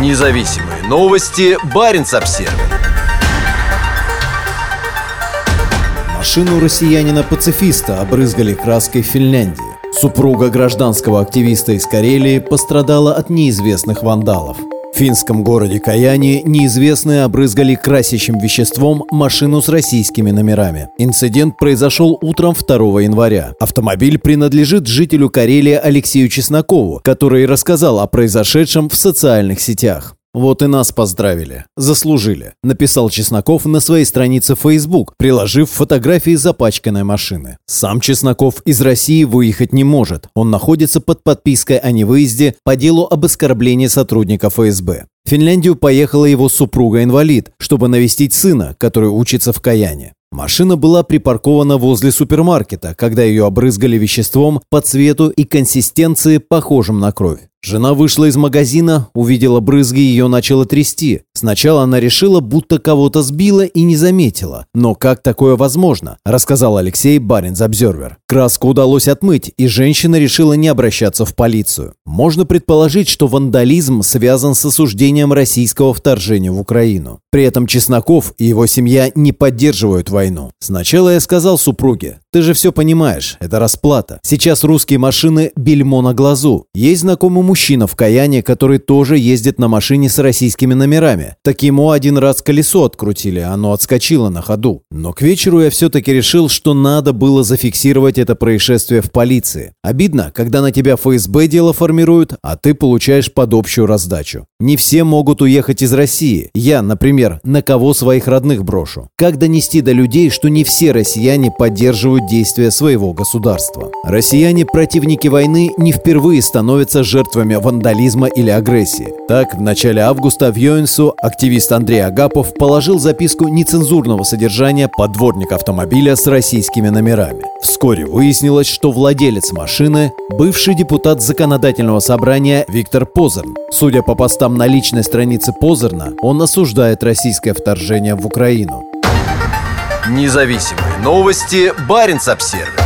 Независимые новости. Барин обсерва Машину россиянина-пацифиста обрызгали краской Финляндии. Супруга гражданского активиста из Карелии пострадала от неизвестных вандалов. В финском городе Каяни неизвестные обрызгали красящим веществом машину с российскими номерами. Инцидент произошел утром 2 января. Автомобиль принадлежит жителю Карелии Алексею Чеснокову, который рассказал о произошедшем в социальных сетях. «Вот и нас поздравили. Заслужили», – написал Чесноков на своей странице Facebook, приложив фотографии запачканной машины. Сам Чесноков из России выехать не может. Он находится под подпиской о невыезде по делу об оскорблении сотрудника ФСБ. В Финляндию поехала его супруга-инвалид, чтобы навестить сына, который учится в Каяне. Машина была припаркована возле супермаркета, когда ее обрызгали веществом по цвету и консистенции, похожим на кровь. Жена вышла из магазина, увидела брызги и ее начала трясти. Сначала она решила, будто кого-то сбила и не заметила. Но как такое возможно? Рассказал Алексей Баринс Обзервер. Краску удалось отмыть, и женщина решила не обращаться в полицию. Можно предположить, что вандализм связан с осуждением российского вторжения в Украину. При этом Чесноков и его семья не поддерживают войну. Сначала я сказал супруге, ты же все понимаешь, это расплата. Сейчас русские машины бельмо на глазу. Есть знакомый мужчина в Каяне, который тоже ездит на машине с российскими номерами. Так ему один раз колесо открутили, оно отскочило на ходу. Но к вечеру я все-таки решил, что надо было зафиксировать это происшествие в полиции. Обидно, когда на тебя ФСБ дело формируют, а ты получаешь под общую раздачу. Не все могут уехать из России. Я, например, на кого своих родных брошу? Как донести до людей, что не все россияне поддерживают действия своего государства. Россияне, противники войны, не впервые становятся жертвами вандализма или агрессии. Так, в начале августа в Йоинсу активист Андрей Агапов положил записку нецензурного содержания подворник автомобиля с российскими номерами. Вскоре выяснилось, что владелец машины – бывший депутат законодательного собрания Виктор Позерн. Судя по постам на личной странице Позерна, он осуждает российское вторжение в Украину. Независимые новости. Барин обсервис